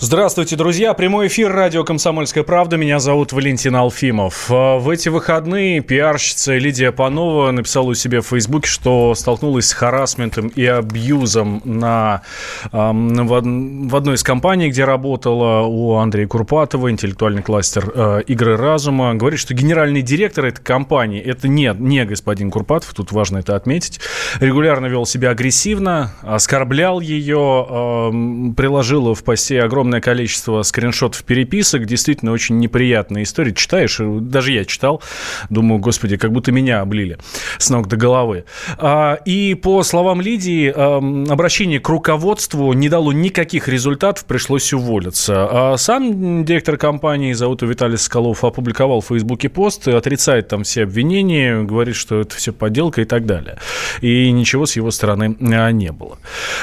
Здравствуйте, друзья. Прямой эфир радио «Комсомольская правда». Меня зовут Валентин Алфимов. А, в эти выходные пиарщица Лидия Панова написала у себя в Фейсбуке, что столкнулась с харасментом и абьюзом на, в, одной из компаний, где работала у Андрея Курпатова, интеллектуальный кластер э, «Игры разума». Говорит, что генеральный директор этой компании, это не, не господин Курпатов, тут важно это отметить, регулярно вел себя агрессивно, оскорблял ее, приложила в посте огромное огромное количество скриншотов переписок, действительно очень неприятная история. Читаешь, даже я читал, думаю, господи, как будто меня облили с ног до головы. А, и по словам Лидии, обращение к руководству не дало никаких результатов, пришлось уволиться. А сам директор компании, зовут Виталий Скалов, опубликовал в Фейсбуке пост, отрицает там все обвинения, говорит, что это все подделка и так далее. И ничего с его стороны а, не было.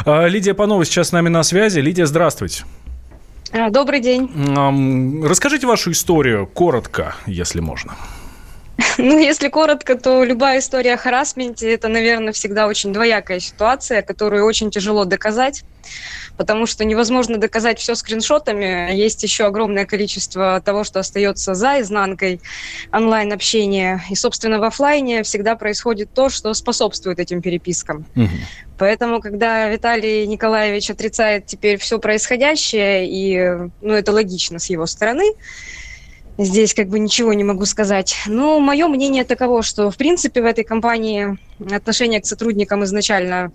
Лидия Панова сейчас с нами на связи. Лидия, здравствуйте. Добрый день. Расскажите вашу историю коротко, если можно. Ну, если коротко, то любая история о харасменте – это, наверное, всегда очень двоякая ситуация, которую очень тяжело доказать, потому что невозможно доказать все скриншотами. Есть еще огромное количество того, что остается за изнанкой онлайн-общения. И, собственно, в офлайне всегда происходит то, что способствует этим перепискам. Угу. Поэтому, когда Виталий Николаевич отрицает теперь все происходящее, и ну, это логично с его стороны, Здесь как бы ничего не могу сказать. Но мое мнение таково, что в принципе в этой компании отношение к сотрудникам изначально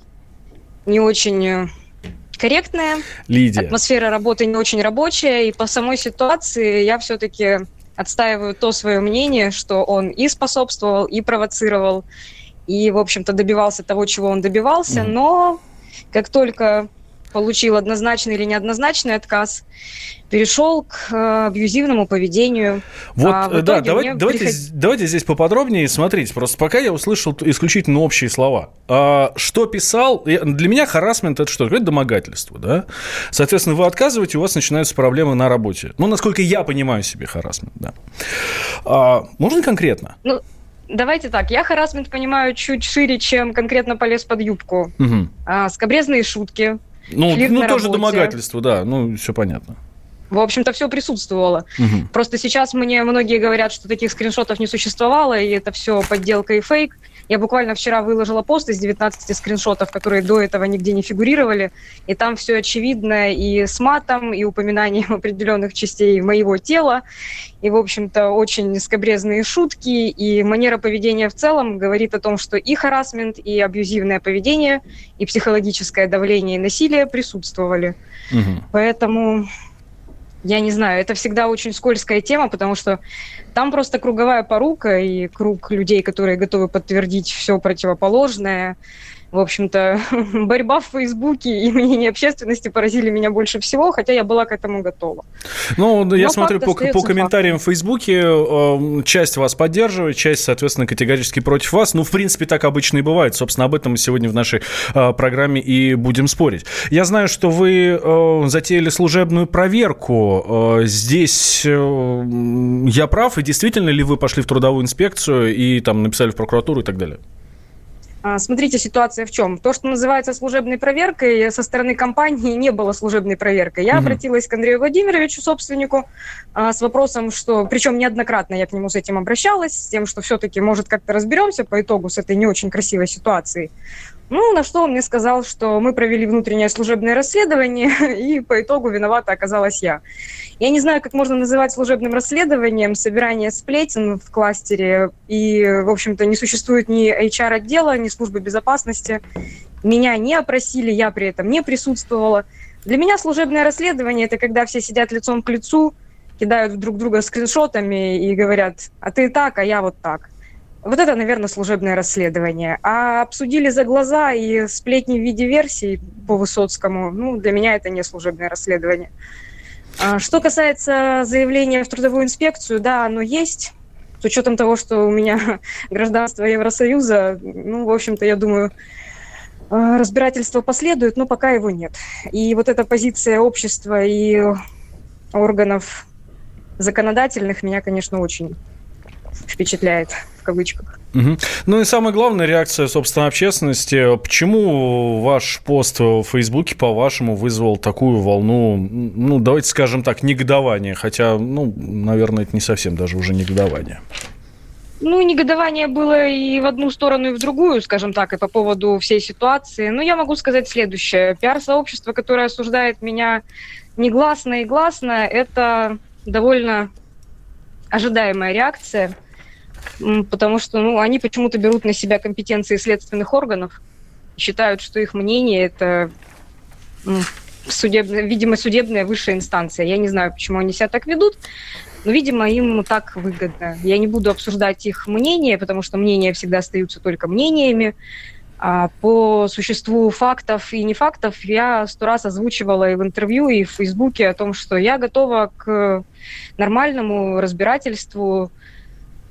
не очень э, корректное. Лидия. Атмосфера работы не очень рабочая. И по самой ситуации я все-таки отстаиваю то свое мнение, что он и способствовал, и провоцировал, и, в общем-то, добивался того, чего он добивался. Mm. Но как только получил однозначный или неоднозначный отказ, перешел к э, абьюзивному поведению. Вот, а да, давай, давайте, приход... давайте здесь поподробнее. Смотрите, просто пока я услышал исключительно общие слова. А, что писал? Для меня харасмент это что? Это домогательство, да? Соответственно, вы отказываете, у вас начинаются проблемы на работе. Ну, насколько я понимаю себе харасмент, да. А, можно конкретно? Ну, Давайте так, я харасмент понимаю чуть шире, чем конкретно полез под юбку. Угу. А, скобрезные шутки, ну, ну тоже работе. домогательство, да, ну, все понятно. В общем-то, все присутствовало. Угу. Просто сейчас мне многие говорят, что таких скриншотов не существовало, и это все подделка и фейк. Я буквально вчера выложила пост из 19 скриншотов, которые до этого нигде не фигурировали, и там все очевидно и с матом, и упоминанием определенных частей моего тела, и, в общем-то, очень скобрезные шутки, и манера поведения в целом говорит о том, что и харасмент, и абьюзивное поведение, и психологическое давление и насилие присутствовали. Угу. Поэтому я не знаю, это всегда очень скользкая тема, потому что там просто круговая порука и круг людей, которые готовы подтвердить все противоположное в общем-то, борьба в Фейсбуке и мнение общественности поразили меня больше всего, хотя я была к этому готова. Ну, Но я смотрю по, по комментариям фактом. в Фейсбуке, э, часть вас поддерживает, часть, соответственно, категорически против вас. Ну, в принципе, так обычно и бывает. Собственно, об этом мы сегодня в нашей э, программе и будем спорить. Я знаю, что вы э, затеяли служебную проверку. Здесь я прав, и действительно ли вы пошли в трудовую инспекцию и там написали в прокуратуру и так далее? А, смотрите, ситуация в чем? То, что называется служебной проверкой, со стороны компании не было служебной проверкой. Я угу. обратилась к Андрею Владимировичу, собственнику, а, с вопросом, что, причем неоднократно я к нему с этим обращалась, с тем, что все-таки, может, как-то разберемся по итогу с этой не очень красивой ситуацией. Ну, на что он мне сказал, что мы провели внутреннее служебное расследование, и по итогу виновата оказалась я. Я не знаю, как можно называть служебным расследованием собирание сплетен в кластере, и, в общем-то, не существует ни HR-отдела, ни службы безопасности. Меня не опросили, я при этом не присутствовала. Для меня служебное расследование – это когда все сидят лицом к лицу, кидают друг друга скриншотами и говорят, а ты так, а я вот так. Вот это, наверное, служебное расследование. А обсудили за глаза и сплетни в виде версий по Высоцкому, ну, для меня это не служебное расследование. А что касается заявления в трудовую инспекцию, да, оно есть. С учетом того, что у меня гражданство Евросоюза, ну, в общем-то, я думаю, э, разбирательство последует, но пока его нет. И вот эта позиция общества и органов законодательных меня, конечно, очень впечатляет кавычках. Угу. Ну и самая главная реакция, собственно, общественности. Почему ваш пост в Фейсбуке, по-вашему, вызвал такую волну, ну, давайте скажем так, негодования? Хотя, ну, наверное, это не совсем даже уже негодование. Ну, негодование было и в одну сторону, и в другую, скажем так, и по поводу всей ситуации. Но я могу сказать следующее. Пиар-сообщество, которое осуждает меня негласно и гласно, это довольно ожидаемая реакция, потому что ну, они почему-то берут на себя компетенции следственных органов, считают, что их мнение – это судебная, видимо, судебная высшая инстанция. Я не знаю, почему они себя так ведут, но, видимо, им так выгодно. Я не буду обсуждать их мнение, потому что мнения всегда остаются только мнениями. А по существу фактов и не фактов я сто раз озвучивала и в интервью, и в Фейсбуке о том, что я готова к нормальному разбирательству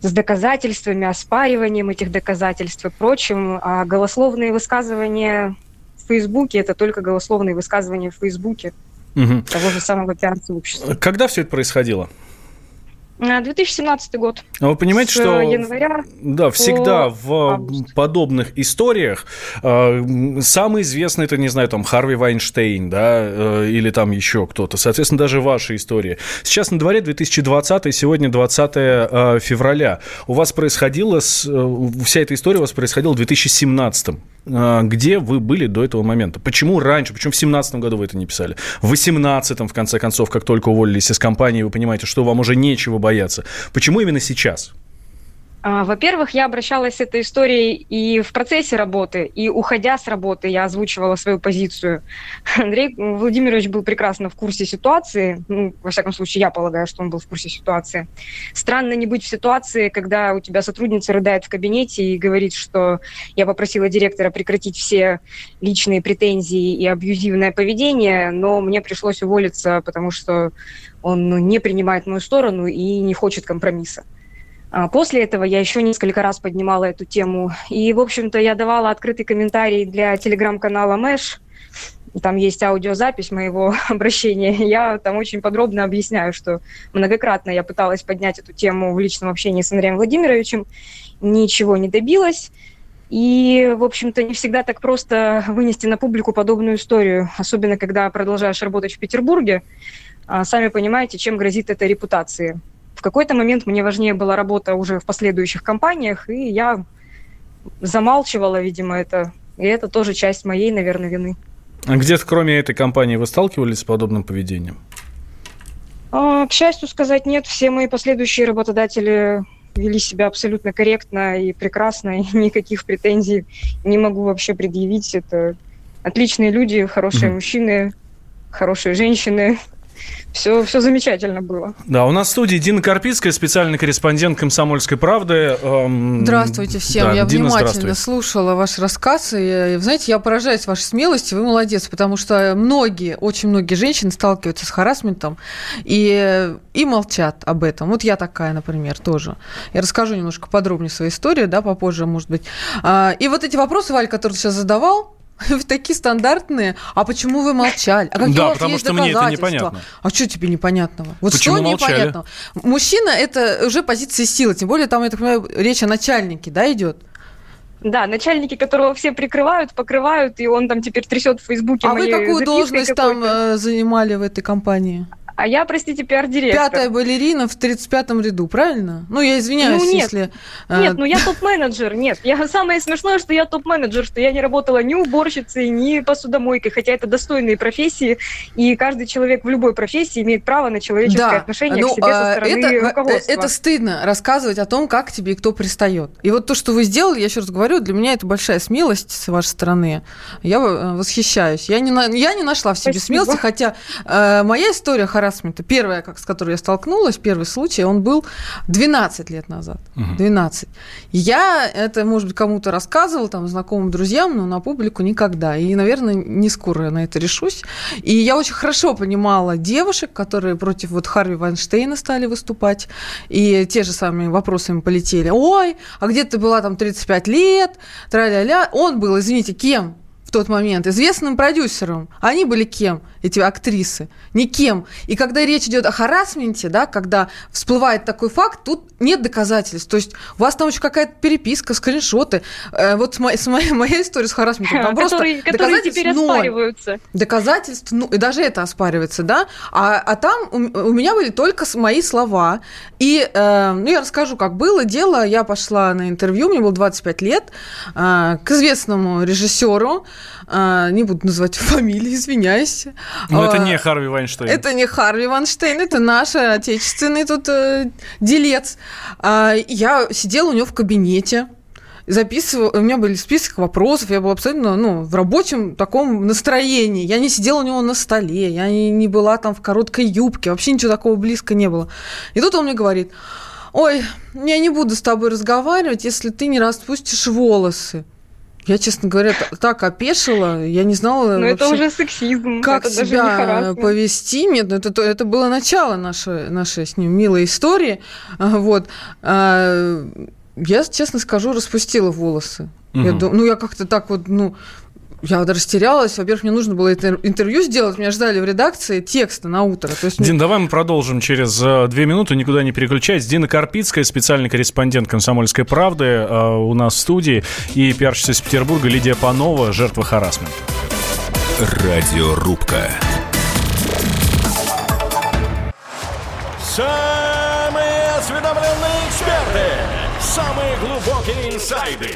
с доказательствами, оспариванием этих доказательств и прочим. А голословные высказывания в Фейсбуке – это только голословные высказывания в Фейсбуке угу. того же самого пиар-сообщества. Когда все это происходило? 2017 год. А вы понимаете, что января да, всегда в август. подобных историях э, самый известный, это, не знаю, там, Харви Вайнштейн, да, э, или там еще кто-то. Соответственно, даже ваша история. Сейчас на дворе 2020, сегодня 20 э, февраля. У вас происходило, с, э, вся эта история у вас происходила в 2017. Э, где вы были до этого момента? Почему раньше? Почему в 2017 году вы это не писали? В 2018, в конце концов, как только уволились из компании, вы понимаете, что вам уже нечего бояться. Почему именно сейчас? А, во-первых, я обращалась с этой историей и в процессе работы, и уходя с работы я озвучивала свою позицию. Андрей Владимирович был прекрасно в курсе ситуации. Ну, во всяком случае, я полагаю, что он был в курсе ситуации. Странно не быть в ситуации, когда у тебя сотрудница рыдает в кабинете и говорит, что я попросила директора прекратить все личные претензии и абьюзивное поведение, но мне пришлось уволиться, потому что он не принимает мою сторону и не хочет компромисса. А после этого я еще несколько раз поднимала эту тему. И, в общем-то, я давала открытый комментарий для телеграм-канала Мэш. Там есть аудиозапись моего обращения. Я там очень подробно объясняю, что многократно я пыталась поднять эту тему в личном общении с Андреем Владимировичем. Ничего не добилась. И, в общем-то, не всегда так просто вынести на публику подобную историю, особенно когда продолжаешь работать в Петербурге. А, сами понимаете, чем грозит эта репутация. В какой-то момент мне важнее была работа уже в последующих компаниях, и я замалчивала, видимо, это. И это тоже часть моей, наверное, вины. А где-то кроме этой компании вы сталкивались с подобным поведением? А, к счастью сказать, нет. Все мои последующие работодатели вели себя абсолютно корректно и прекрасно, и никаких претензий не могу вообще предъявить. Это отличные люди, хорошие mm-hmm. мужчины, хорошие женщины, все, все замечательно было. Да, у нас в студии Дина Карпицкая, специальный корреспондент «Комсомольской правды». Эм, здравствуйте всем. Да, я Дина, внимательно слушала ваш рассказ. И, знаете, я поражаюсь вашей смелости. Вы молодец, потому что многие, очень многие женщины сталкиваются с харасментом и, и молчат об этом. Вот я такая, например, тоже. Я расскажу немножко подробнее свою историю, да, попозже, может быть. А, и вот эти вопросы, Валь, которые ты сейчас задавал, такие стандартные. А почему вы молчали? А какие да, у вас потому есть что мне это непонятно. А что тебе непонятного? Вот почему что молчали? непонятного? Мужчина – это уже позиция силы. Тем более там, я так понимаю, речь о начальнике, да, идет? Да, начальники, которого все прикрывают, покрывают, и он там теперь трясет в Фейсбуке. А вы какую должность там э, занимали в этой компании? А я, простите, пиар-директор. Пятая балерина в 35-м ряду, правильно? Ну, я извиняюсь, ну, нет, если... Нет, ну я топ-менеджер, нет. Я, самое смешное, что я топ-менеджер, что я не работала ни уборщицей, ни посудомойкой, хотя это достойные профессии, и каждый человек в любой профессии имеет право на человеческое да. отношение ну, к себе со стороны это, руководства. Это стыдно рассказывать о том, как тебе и кто пристает. И вот то, что вы сделали, я еще раз говорю, для меня это большая смелость с вашей стороны. Я э, восхищаюсь. Я не, я не нашла в себе Спасибо. смелости, хотя э, моя история характера харасмента, первая, как, с которой я столкнулась, первый случай, он был 12 лет назад. Угу. 12. Я это, может быть, кому-то рассказывала, там, знакомым друзьям, но на публику никогда. И, наверное, не скоро я на это решусь. И я очень хорошо понимала девушек, которые против вот Харви Вайнштейна стали выступать, и те же самые вопросы им полетели. Ой, а где ты была там 35 лет? Тра-ля-ля. Он был, извините, кем? В тот момент известным продюсером. Они были кем, эти актрисы? Никем. И когда речь идет о харасменте, да, когда всплывает такой факт, тут нет доказательств. То есть у вас там еще какая-то переписка, скриншоты. Э, вот с, мо- с моей, моя история с харасментом, там просто которые, которые доказательств теперь ноль. оспариваются. Доказательств, ну, и даже это оспаривается, да? А, а там у, у меня были только мои слова. И, э, ну, я расскажу, как было дело. Я пошла на интервью, мне было 25 лет, э, к известному режиссеру, э, не буду называть фамилии, извиняюсь. Но это А, не Харви Вайнштейн. это не Харви Ванштейн, это наш отечественный тут э, делец. А, я сидела у него в кабинете, записывала, у меня были список вопросов, я была абсолютно ну, в рабочем таком настроении. Я не сидела у него на столе, я не, не была там в короткой юбке, вообще ничего такого близко не было. И тут он мне говорит, ой, я не буду с тобой разговаривать, если ты не распустишь волосы. Я, честно говоря, так опешила, я не знала Но это уже сексизм. как это себя повести. Нет, ну это, то- это было начало нашей, нашей с ним милой истории. А, Вот. А, Я, честно скажу, распустила волосы. Я Мгм. дум- ну, я как-то так вот, ну, я вот растерялась. Во-первых, мне нужно было это интервью сделать. Меня ждали в редакции текста на утро. То есть, Дин, давай мы продолжим через э, две минуты, никуда не переключайтесь. Дина Карпицкая, специальный корреспондент «Комсомольской правды» э, у нас в студии, и пиарщица из Петербурга Лидия Панова, жертва харасмента. Радиорубка. Самые осведомленные эксперты, самые глубокие инсайды,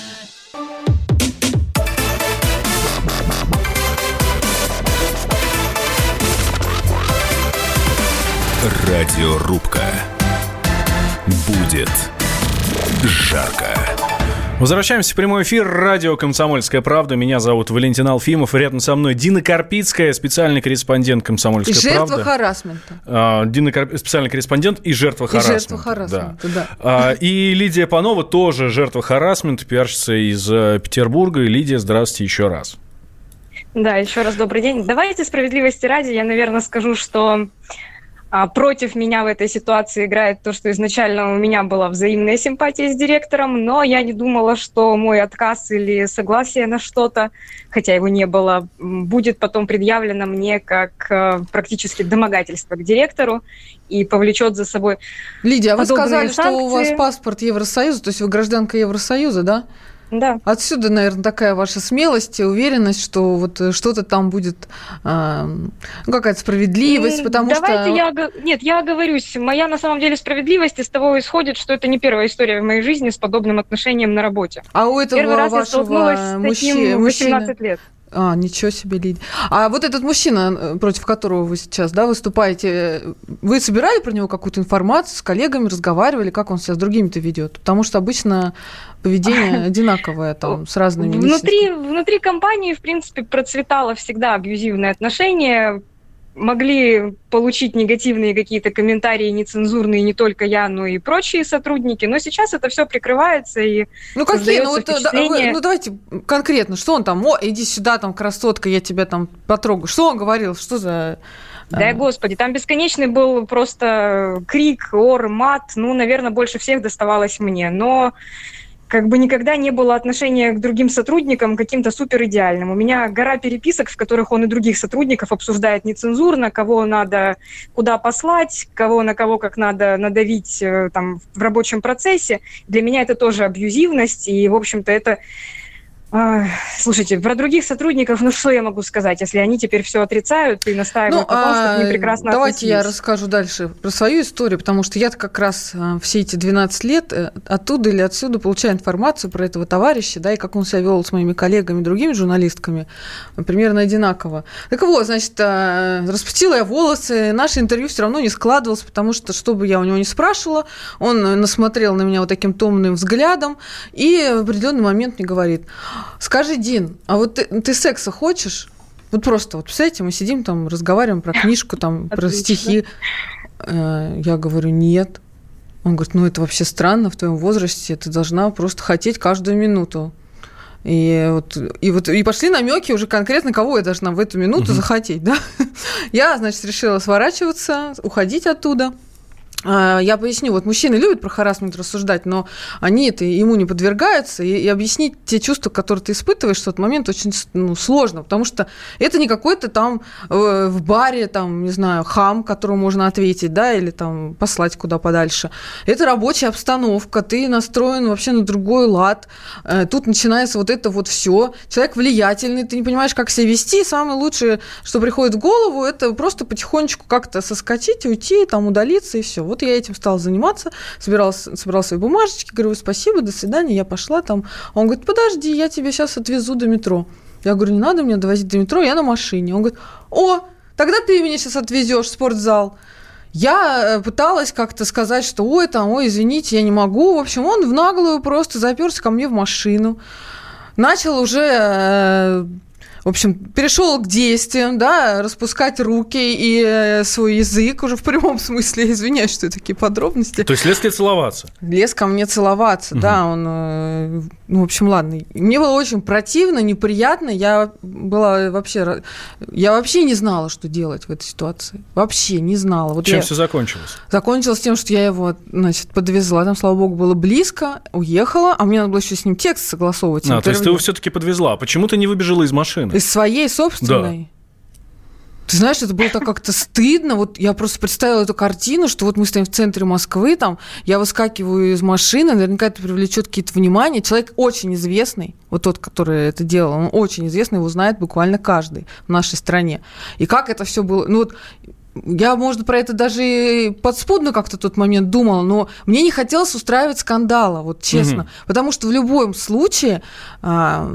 Радиорубка. Будет жарко. Возвращаемся в прямой эфир. Радио «Комсомольская правда». Меня зовут Валентин Алфимов. Рядом со мной Дина Карпицкая, специальный корреспондент и «Комсомольской жертва правды». харасмента. А, Дина Карп- специальный корреспондент и жертва И харасмента. жертва харасмента, да. А, и Лидия Панова тоже жертва харасмента, пиарщица из э, Петербурга. И Лидия, здравствуйте еще раз. Да, еще раз добрый день. Давайте справедливости ради, я, наверное, скажу, что против меня в этой ситуации играет то, что изначально у меня была взаимная симпатия с директором, но я не думала, что мой отказ или согласие на что-то, хотя его не было, будет потом предъявлено мне как э, практически домогательство к директору и повлечет за собой Лидия, а вы сказали, что у вас санкции. паспорт Евросоюза, то есть вы гражданка Евросоюза, да? Да. Отсюда, наверное, такая ваша смелость и уверенность, что вот э, что-то там будет, ну, какая-то справедливость, потому Давайте что... я... го- Нет, я оговорюсь. Моя, на самом деле, справедливость из того исходит, что это не первая история в моей жизни с подобным отношением на работе. А у этого Первый раз я вашего столкнулась с таким мужчины... 18 лет. А, ничего себе, Лидия. А вот этот мужчина, э, против которого вы сейчас да, выступаете, вы собирали про него какую-то информацию, с коллегами разговаривали, как он себя с другими-то ведет? Потому что обычно поведение одинаковое там с разными Внутри, внутри компании, в принципе, процветало всегда абьюзивное отношение. Могли получить негативные какие-то комментарии, нецензурные не только я, но и прочие сотрудники. Но сейчас это все прикрывается, и Ну какие? Ну, вот, создается да, впечатление- ну давайте конкретно, что он там, о, иди сюда, там, красотка, я тебя там потрогаю. Что он говорил? Что за... Да, а, господи, там бесконечный был просто крик, ор, мат. Ну, наверное, больше всех доставалось мне. Но как бы никогда не было отношения к другим сотрудникам каким-то супер идеальным. У меня гора переписок, в которых он и других сотрудников обсуждает нецензурно, кого надо куда послать, кого на кого как надо надавить э, там в рабочем процессе. Для меня это тоже абьюзивность, и, в общем-то, это Слушайте, про других сотрудников, ну что я могу сказать, если они теперь все отрицают и настаивают на том, что к ним прекрасно Ну, а, давайте я относились? расскажу дальше про свою историю, потому что я как раз а, все эти 12 лет э, оттуда или отсюда получаю информацию про этого товарища, да, и как он себя вел с моими коллегами, другими журналистками, э, примерно одинаково. Так вот, значит, а, распустила я волосы, наше интервью все равно не складывалось, потому что, что бы я у него не спрашивала, он э, насмотрел на меня вот таким томным взглядом и в определенный момент мне говорит, Скажи, Дин, а вот ты, ты секса хочешь? Вот просто, вот представляете, мы сидим там, разговариваем про книжку, там, про стихи. Э, я говорю, нет. Он говорит, ну это вообще странно, в твоем возрасте ты должна просто хотеть каждую минуту. И вот, и вот и пошли намеки уже конкретно, кого я должна в эту минуту угу. захотеть, да? Я, значит, решила сворачиваться, уходить оттуда. А, я поясню, вот мужчины любят про харасмент рассуждать, но они это ему не подвергаются, и, и объяснить те чувства, которые ты испытываешь в тот момент, очень ну, сложно, потому что это не какой-то там э, в баре, там, не знаю, хам, которому можно ответить, да, или там послать куда подальше. Это рабочая обстановка, ты настроен вообще на другой лад, э, тут начинается вот это вот все. Человек влиятельный, ты не понимаешь, как себя вести, самое лучшее, что приходит в голову, это просто потихонечку как-то соскочить, уйти, там, удалиться, и все вот я этим стала заниматься, собирала, собирала свои бумажечки, говорю, спасибо, до свидания, я пошла там. Он говорит, подожди, я тебя сейчас отвезу до метро. Я говорю, не надо меня довозить до метро, я на машине. Он говорит, о, тогда ты меня сейчас отвезешь в спортзал. Я э, пыталась как-то сказать, что ой, там, ой, извините, я не могу. В общем, он в наглую просто заперся ко мне в машину. Начал уже э, в общем, перешел к действиям, да, распускать руки и э, свой язык уже в прямом смысле, извиняюсь, что такие подробности. То есть лез тебе целоваться? Лез ко мне целоваться, угу. да, он, э, ну, в общем, ладно. Мне было очень противно, неприятно, я была вообще, я вообще не знала, что делать в этой ситуации, вообще не знала. Вот Чем я... все закончилось? Закончилось тем, что я его, значит, подвезла, там, слава богу, было близко, уехала, а мне надо было еще с ним текст согласовывать. А, то есть ты его все-таки подвезла, почему ты не выбежала из машины? Из своей собственной? Да. Ты знаешь, это было так как-то стыдно. Вот я просто представила эту картину, что вот мы стоим в центре Москвы, там, я выскакиваю из машины, наверняка это привлечет какие-то внимания. Человек очень известный, вот тот, который это делал, он очень известный, его знает буквально каждый в нашей стране. И как это все было? Ну вот я, может, про это даже подспудно как-то тот момент думала, но мне не хотелось устраивать скандала, вот честно. Угу. Потому что в любом случае а,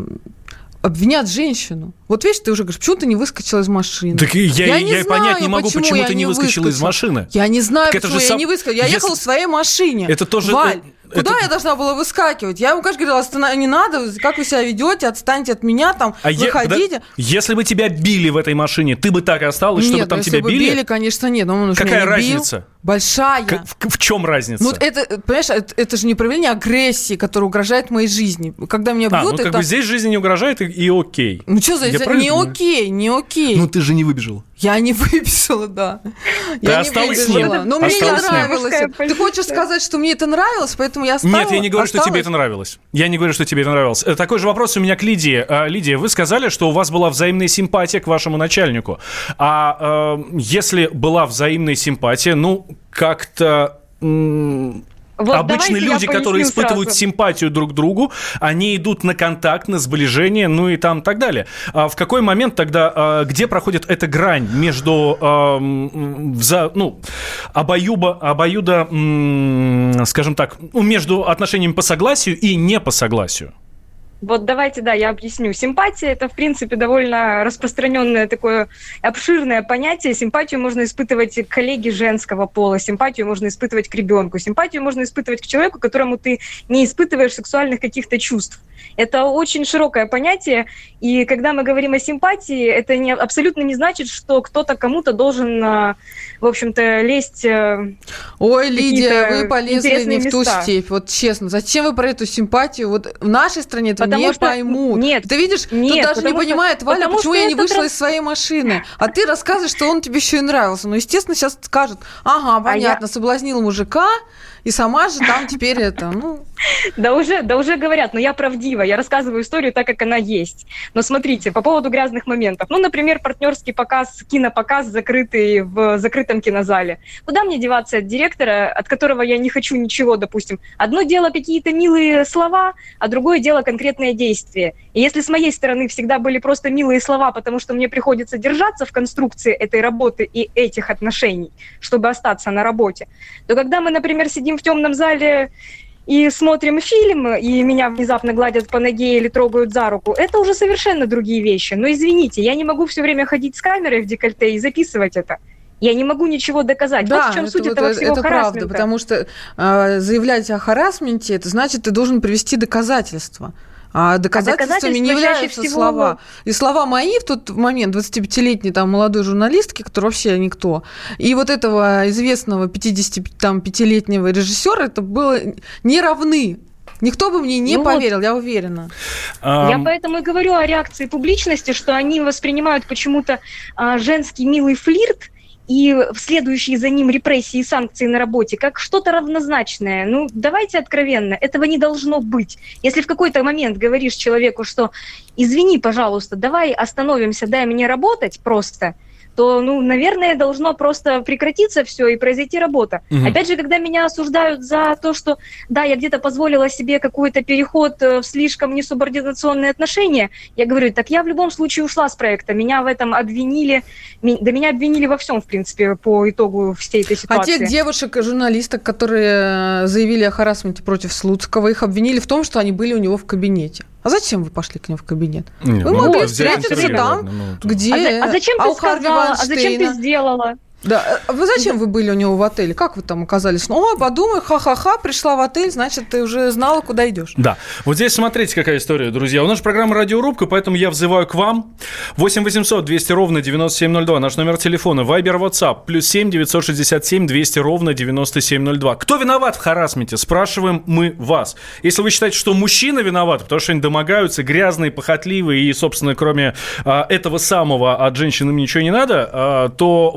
обвинят женщину. Вот видишь, ты уже говоришь, почему ты не выскочила из машины? Так я, я, не я знаю, понять не могу, почему, почему ты не выскочила из машины. Я не знаю, так почему я сам... не выскочила. Я Если... ехала в своей машине. Это тоже... Валь, Куда это... я должна была выскакивать? Я ему, конечно, говорила, останов... не надо, как вы себя ведете, отстаньте от меня, там, а выходите. Е... Если бы тебя били в этой машине, ты бы так и осталась, нет, чтобы там тебя бы били? били, конечно, нет. Но он Какая разница? Бил. Большая. В, в чем разница? Ну, это, понимаешь, это, это же не проявление агрессии, которая угрожает моей жизни. Когда меня бьют, а, ну, это... как бы здесь жизнь не угрожает, и, и окей. Ну, что за... это? Не окей, не окей. Ну, ты же не выбежала. Я не выбежала, да. Ты я осталась не выбежала. с ним. Но мне не нравилось. Ты хочешь сказать, что мне это нравилось, поэтому я осталась? Нет, я не говорю, осталась. что тебе это нравилось. Я не говорю, что тебе это нравилось. Э, такой же вопрос у меня к Лидии. Э, Лидия, вы сказали, что у вас была взаимная симпатия к вашему начальнику. А э, если была взаимная симпатия, ну, как-то... Вот Обычно люди, которые испытывают сразу. симпатию друг к другу, они идут на контакт, на сближение, ну и там так далее. А в какой момент тогда, а, где проходит эта грань между а, ну, обоюба, обоюда, скажем так, ну, между отношениями по согласию и не по согласию? Вот давайте, да, я объясню. Симпатия – это, в принципе, довольно распространенное такое обширное понятие. Симпатию можно испытывать к коллеге женского пола, симпатию можно испытывать к ребенку, симпатию можно испытывать к человеку, которому ты не испытываешь сексуальных каких-то чувств. Это очень широкое понятие, и когда мы говорим о симпатии, это не, абсолютно не значит, что кто-то кому-то должен, а, в общем-то, лезть... Э, Ой, Лидия, вы полезли не в ту степь, вот честно. Зачем вы про эту симпатию? Вот в нашей стране это потому не что... поймут. Нет, ты видишь, нет, тут даже не понимает что, Валя, почему я не вышла раз... из своей машины. А ты рассказываешь, что он тебе еще и нравился. Ну, естественно, сейчас скажут, ага, понятно, а я... соблазнил мужика, и сама же там теперь это, ну... Да уже, да уже говорят, но я правдива, я рассказываю историю так, как она есть. Но смотрите, по поводу грязных моментов. Ну, например, партнерский показ, кинопоказ, закрытый в закрытом кинозале. Куда мне деваться от директора, от которого я не хочу ничего, допустим? Одно дело какие-то милые слова, а другое дело конкретное действие. И если с моей стороны всегда были просто милые слова, потому что мне приходится держаться в конструкции этой работы и этих отношений, чтобы остаться на работе, то когда мы, например, сидим в темном зале и смотрим фильм, и меня внезапно гладят по ноге или трогают за руку, это уже совершенно другие вещи. Но извините, я не могу все время ходить с камерой в декольте и записывать это. Я не могу ничего доказать. Да, вот в чем это, суть вот, этого всего это правда, потому что э, заявлять о харасменте, это значит, ты должен привести доказательства. А доказательствами, а не являются всего... слова. И слова мои в тот момент, 25-летней там молодой журналистки, которая вообще никто, и вот этого известного 55-летнего режиссера, это было не равны. Никто бы мне не ну поверил, вот. я уверена. Я поэтому и говорю о реакции публичности, что они воспринимают почему-то а, женский милый флирт и следующие за ним репрессии и санкции на работе как что-то равнозначное. Ну, давайте откровенно, этого не должно быть. Если в какой-то момент говоришь человеку, что извини, пожалуйста, давай остановимся, дай мне работать просто – то, ну, наверное, должно просто прекратиться все и произойти работа. Угу. Опять же, когда меня осуждают за то, что, да, я где-то позволила себе какой-то переход э, в слишком несубординационные отношения, я говорю, так я в любом случае ушла с проекта, меня в этом обвинили, да меня обвинили во всем, в принципе, по итогу всей этой ситуации. А тех девушек, журналисток, которые э, заявили о харасменте против Слуцкого, их обвинили в том, что они были у него в кабинете. А зачем вы пошли к нему в кабинет? Не, вы ну, могли встретиться там, ну, где... А, а зачем ты сказала? А зачем ты сделала? Да. А вы зачем вы были у него в отеле? Как вы там оказались? Ну, подумай, ха-ха-ха, пришла в отель, значит, ты уже знала, куда идешь. Да. Вот здесь смотрите, какая история, друзья. У нас программа «Радиорубка», поэтому я взываю к вам. 8 800 200 ровно 9702. Наш номер телефона. Вайбер, WhatsApp. Плюс 7 967 200 ровно 9702. Кто виноват в харасменте? Спрашиваем мы вас. Если вы считаете, что мужчина виноват, потому что они домогаются, грязные, похотливые, и, собственно, кроме а, этого самого от женщин им ничего не надо, а, то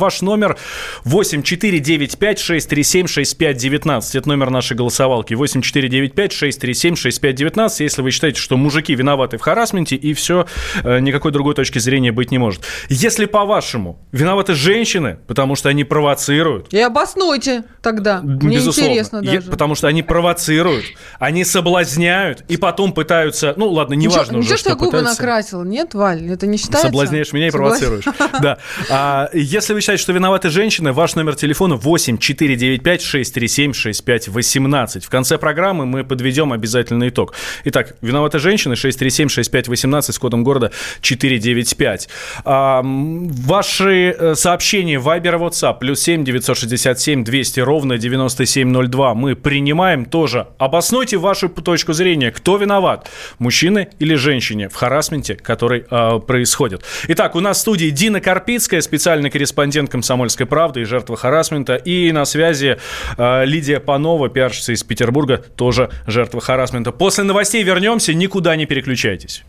ваш номер 8495-637-6519. Это номер нашей голосовалки. 8495-637-6519. Если вы считаете, что мужики виноваты в харасменте, и все, э, никакой другой точки зрения быть не может. Если, по-вашему, виноваты женщины, потому что они провоцируют. И обоснуйте тогда. Мне Безусловно. интересно даже. Потому что они провоцируют, они соблазняют, и потом пытаются... Ну, ладно, неважно уже, что, что губы пытаются... накрасила. Нет, Валь, это не считается? Соблазняешь меня и провоцируешь. Да. А если вы считаете, что виноваты женщины, ваш номер телефона 8 495 637 65 18. В конце программы мы подведем обязательный итог. Итак, виноваты женщины 637 65 18 с кодом города 495. А, ваши э, сообщения Viber WhatsApp плюс 7 967 200 ровно 9702 мы принимаем тоже. Обоснуйте вашу точку зрения. Кто виноват? Мужчины или женщине в харасменте, который э, происходит? Итак, у нас в студии Дина Карпицкая, специальный корреспондент корреспондент «Комсомольской правды» и жертва харасмента. И на связи э, Лидия Панова, пиарщица из Петербурга, тоже жертва харасмента. После новостей вернемся, никуда не переключайтесь.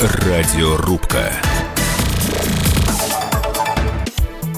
Радиорубка.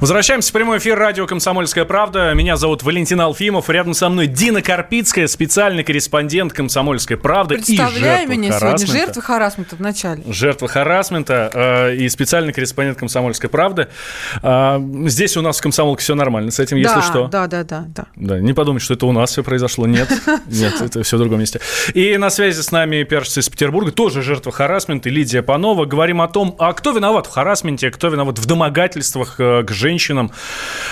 Возвращаемся в прямой эфир радио «Комсомольская правда». Меня зовут Валентин Алфимов. Рядом со мной Дина Карпицкая, специальный корреспондент «Комсомольской правды» Представляю и меня сегодня. Жертва харасмента в начале. Жертва харасмента э, и специальный корреспондент «Комсомольской правды». Э, здесь у нас в «Комсомолке» все нормально с этим, если да, что. Да, да, да, да. Да, не подумайте, что это у нас все произошло. Нет, нет, это все в другом месте. И на связи с нами пиарщица из Петербурга, тоже жертва харасмента, Лидия Панова. Говорим о том, а кто виноват в харасменте, кто виноват в домогательствах э, к женщинам, женщинам.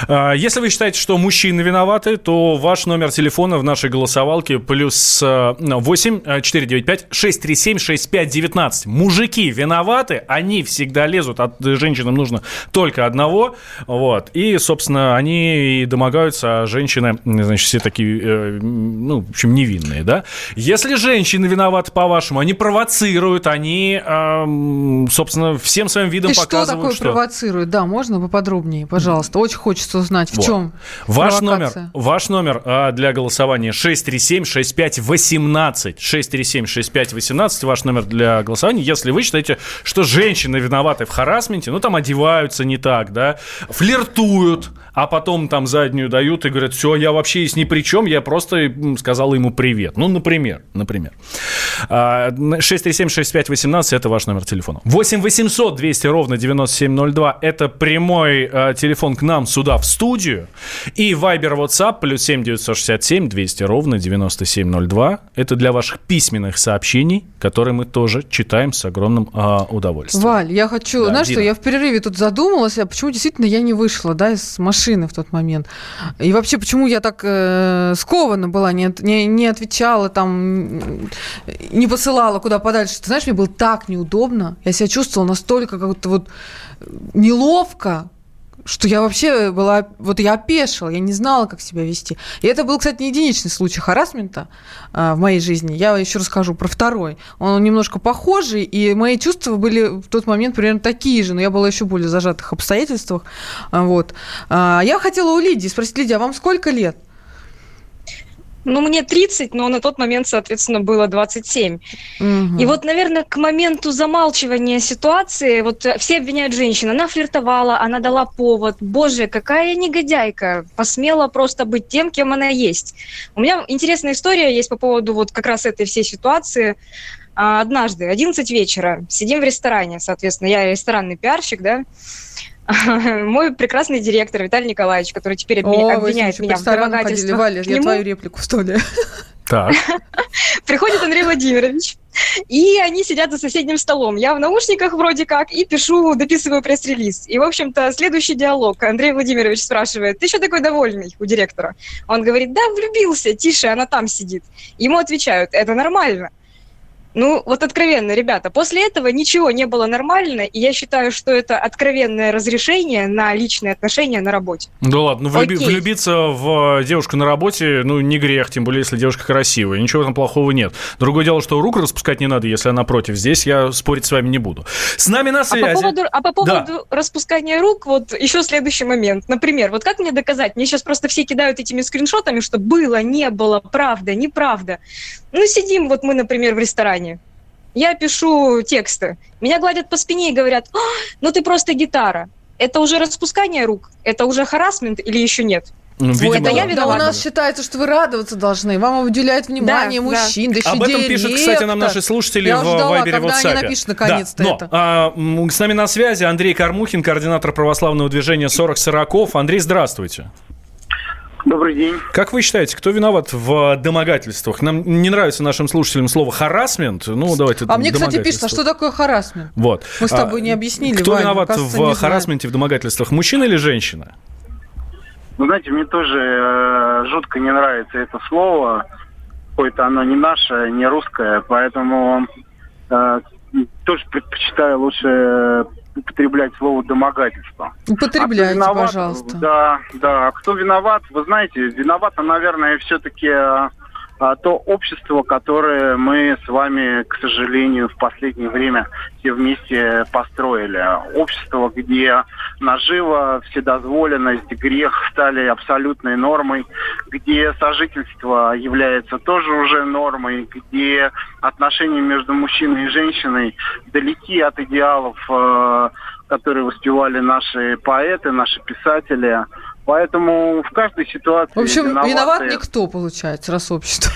А, если вы считаете, что мужчины виноваты, то ваш номер телефона в нашей голосовалке плюс 8 495 637 6519. Мужики виноваты, они всегда лезут, от женщинам нужно только одного, вот, и, собственно, они и домогаются, а женщины, значит, все такие, э, ну, в общем, невинные, да. Если женщины виноваты, по-вашему, они провоцируют, они, собственно, всем своим видом и показывают, что такое что... провоцируют? Да, можно поподробнее? Пожалуйста. Очень хочется узнать, в Вот. чем Ваш номер, ваш номер а, для голосования 637-6518. 637-6518 ваш номер для голосования. Если вы считаете, что женщины виноваты в харасменте, ну там одеваются не так, да, флиртуют, а потом там заднюю дают и говорят, все, я вообще есть ни при чем, я просто сказал ему привет. Ну, например, например. А, 637-6518 это ваш номер телефона. 8 800 200 ровно 9702 это прямой а, телефон к нам сюда в студию. И Viber WhatsApp плюс 7 967 200 ровно 9702 это для ваших письменных сообщений, которые мы тоже читаем с огромным а, удовольствием. Валь, я хочу, Да, знаешь что, Дина. я в перерыве тут задумалась, а почему действительно я не вышла, да, из машины в тот момент. И вообще, почему я так э, скована была, не, не, не отвечала там, не посылала куда подальше. Ты знаешь, мне было так неудобно, я себя чувствовала настолько как-то вот неловко, что я вообще была, вот я опешила, я не знала, как себя вести. И это был, кстати, не единичный случай харасмента а, в моей жизни. Я еще расскажу про второй. Он немножко похожий, и мои чувства были в тот момент примерно такие же, но я была еще более зажатых обстоятельствах. А, Вот. А, Я хотела у Лидии спросить, Лидия, а вам сколько лет? Ну, мне 30, но на тот момент, соответственно, было 27. Мгм. И вот, наверное, к моменту замалчивания ситуации, вот э, все обвиняют женщину, она флиртовала, она дала повод. Боже, какая негодяйка, посмела просто быть тем, кем она есть. У меня интересная история есть по поводу вот как раз этой всей ситуации. А, Однажды, 11 вечера, сидим в ресторане, соответственно, я ресторанный пиарщик, да, мой прекрасный директор Виталий Николаевич, который теперь О, обвиняет меня в домогательствах Валя, я нему. твою реплику вставляю. Так. Приходит Андрей Владимирович, и они сидят за соседним столом. Я в наушниках вроде как и пишу, дописываю пресс-релиз. И, в общем-то, следующий диалог. Андрей Владимирович спрашивает, ты что такой довольный у директора? Он говорит, да, влюбился, тише, она там сидит. Ему отвечают, это нормально. Ну, вот откровенно, ребята, после этого ничего не было нормально, и я считаю, что это откровенное разрешение на личные отношения на работе. Да ладно, ну, влюби- влюбиться в э, девушку на работе, ну, не грех, тем более, если девушка красивая. Ничего там плохого нет. Другое дело, что руку распускать не надо, если она против. Здесь я спорить с вами не буду. С нами на А по связи. поводу, а по Да. поводу распускания рук, вот еще следующий момент. Например, вот как мне доказать? Мне сейчас просто все кидают этими скриншотами, что было, не было, правда, неправда. Ну, сидим вот мы, например, в ресторане. Я пишу тексты. Меня гладят по спине и говорят, «А, ну ты просто гитара. Это уже распускание рук? Это уже харасмент или еще нет? Ну, видимо, это я да. Да у виновата. нас считается, что вы радоваться должны. Вам уделяют внимание Да, мужчин, да Об этом пишут, кстати, нам наши слушатели Я в ждала, Вайбере, когда WhatsApp. они напишут наконец-то да, но, это. а, с нами на связи Андрей Кармухин, координатор православного движения 40 сороков. Андрей, здравствуйте. Добрый день. Как вы считаете, кто виноват в домогательствах? Нам не нравится нашим слушателям слово харасмент. Ну, давайте. А мне, кстати, пишут, а что такое харасмент? Вот. Мы с тобой А, не объяснили, Кто Ваня, виноват кажется, в харасменте, в домогательствах? Мужчина или женщина? Вы знаете, мне тоже э, жутко не нравится это слово. Какое-то оно не наше, не русское, поэтому э, тоже предпочитаю лучше употреблять слово домогательство. А Употребляйте, кто виноват? пожалуйста. Да, да. Кто виноват? Вы знаете, виновато, наверное, все-таки э, а, то общество, которое мы с вами, к сожалению, в последнее время все вместе построили. Общество, где нажива, вседозволенность, грех стали абсолютной нормой, где сожительство является тоже уже нормой, где отношения между мужчиной и женщиной далеки от идеалов, э, которые воспевали наши поэты, наши писатели. Поэтому в каждой ситуации В общем, виноваты- виноват никто, получается, раз общество.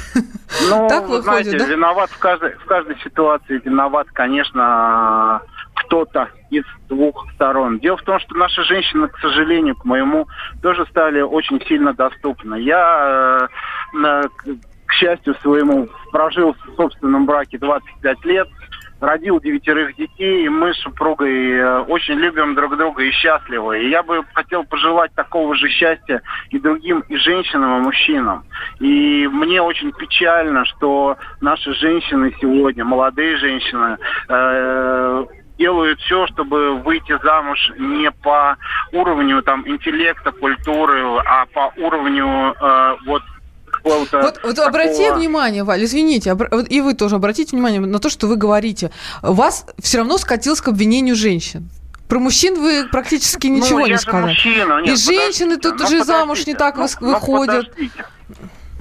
ну, Так вы выходит, знаете, да? виноват в каждой, в каждой ситуации виноват, конечно, кто-то из двух сторон. Дело в том, что наши женщины, к сожалению, к моему, тоже стали очень сильно доступны. Я, э, к счастью своему, прожил в собственном браке 25 лет, родил девятерых детей, и мы с супругой э, очень любим друг друга и счастливы. И я бы хотел пожелать такого же счастья и другим, и женщинам, и мужчинам. И мне очень печально, что наши женщины сегодня, молодые женщины, э, делают все, чтобы выйти замуж не по уровню там интеллекта, культуры, а по уровню э, вот какого-то Вот, вот такого- обрати внимание, Валь, извините, вот и вы тоже обратите внимание на то, что вы говорите. Вас все равно скатилось к обвинению женщин. Про мужчин вы практически ничего ну, не сказали. Мужчина. Нет, И женщины тут ну, уже замуж не так ну, выходят. Ну,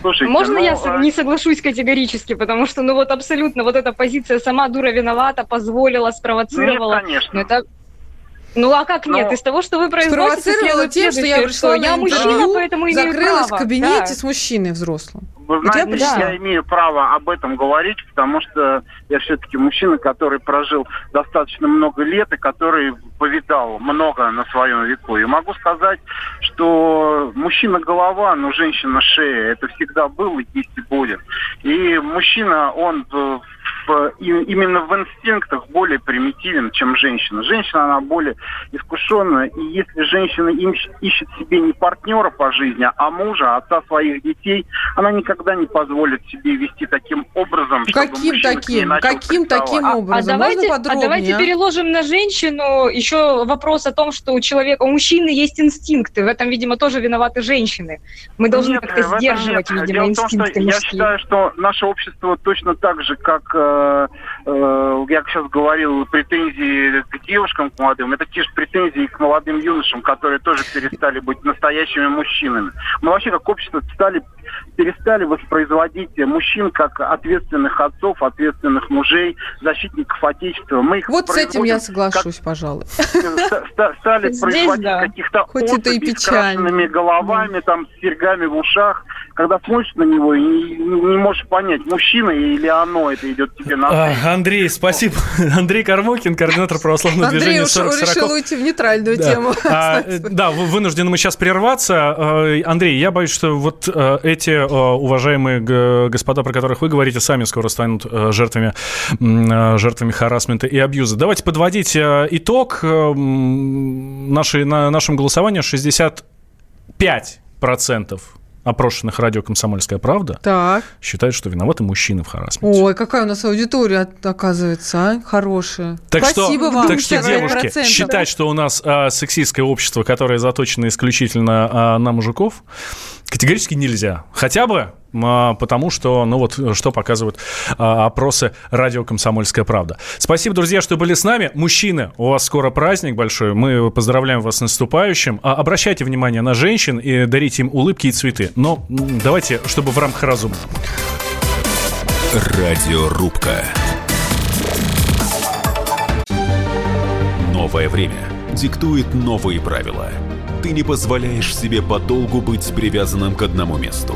Слушайте, Можно ну, я а... не соглашусь категорически, потому что, ну вот абсолютно вот эта позиция «сама дура виновата», позволила, спровоцировала. Нет, конечно. Это ну а как нет? Но... Из того, что вы произносите, Спровоцировала тем, что я пришла что я мужчина, поэтому имею закрылась право. в кабинете да. с мужчиной взрослым. Вы Вот я знаете, пришла. я имею право об этом говорить, потому что я все-таки мужчина, который прожил достаточно много лет и который повидал много на своем веку. И могу сказать, что мужчина голова, но женщина шея. Это всегда было, есть и будет. И мужчина, он в в, и, именно в инстинктах более примитивен, чем женщина. Женщина, она более искушенная, и если женщина ищет, себе не партнера по жизни, а мужа, отца своих детей, она никогда не позволит себе вести таким образом, чтобы Каким таким? Каким таким А, а образом? давайте, а давайте а? переложим на женщину еще вопрос о том, что у человека, у мужчины есть инстинкты. В этом, видимо, тоже виноваты женщины. Мы должны как-то сдерживать, нет. видимо, Дело в том, что инстинкты я мужские. считаю, что наше общество точно так же, как э, э, я сейчас говорил, претензии к девушкам, к молодым, это те же претензии к молодым юношам, которые тоже перестали быть настоящими мужчинами. Мы вообще как общество стали перестали воспроизводить мужчин как ответственных отцов, ответственных мужей, защитников Отечества. Мы их Вот с этим я соглашусь, пожалуй. как- ста- стали производить да. каких-то особей с головами, там, с серьгами в ушах. Когда смотришь на него и не, не можешь понять, мужчина или оно это идет тебе на А, Андрей, спасибо. Андрей Кармокин, координатор православного Андрей движения уж 40 решил уйти в нейтральную Да. тему. А, э, да, вы- вынуждены мы сейчас прерваться. Э, Андрей, я боюсь, что вот э, эти э, уважаемые господа, про которых вы говорите, сами скоро станут жертвами, жертвами харасмента и абьюза. Давайте подводить итог. Наши, на нашем голосовании 65% опрошенных радио «Комсомольская правда» Так. считают, что виноваты мужчины в харасменте. Ой, какая у нас аудитория, оказывается, а? Хорошая. Так Спасибо что, вам. так что 55%. девушки, считать, что у нас а, сексистское общество, которое заточено исключительно а, на мужиков, категорически нельзя. Хотя бы потому, что, ну вот, что показывают а, опросы радио «Комсомольская правда». Спасибо, друзья, что были с нами. Мужчины, у вас скоро праздник большой. Мы поздравляем вас с наступающим. А, обращайте внимание на женщин и дарите им улыбки и цветы. Но давайте, чтобы в рамках разума. Радиорубка. Новое время диктует новые правила. Ты не позволяешь себе подолгу быть привязанным к одному месту.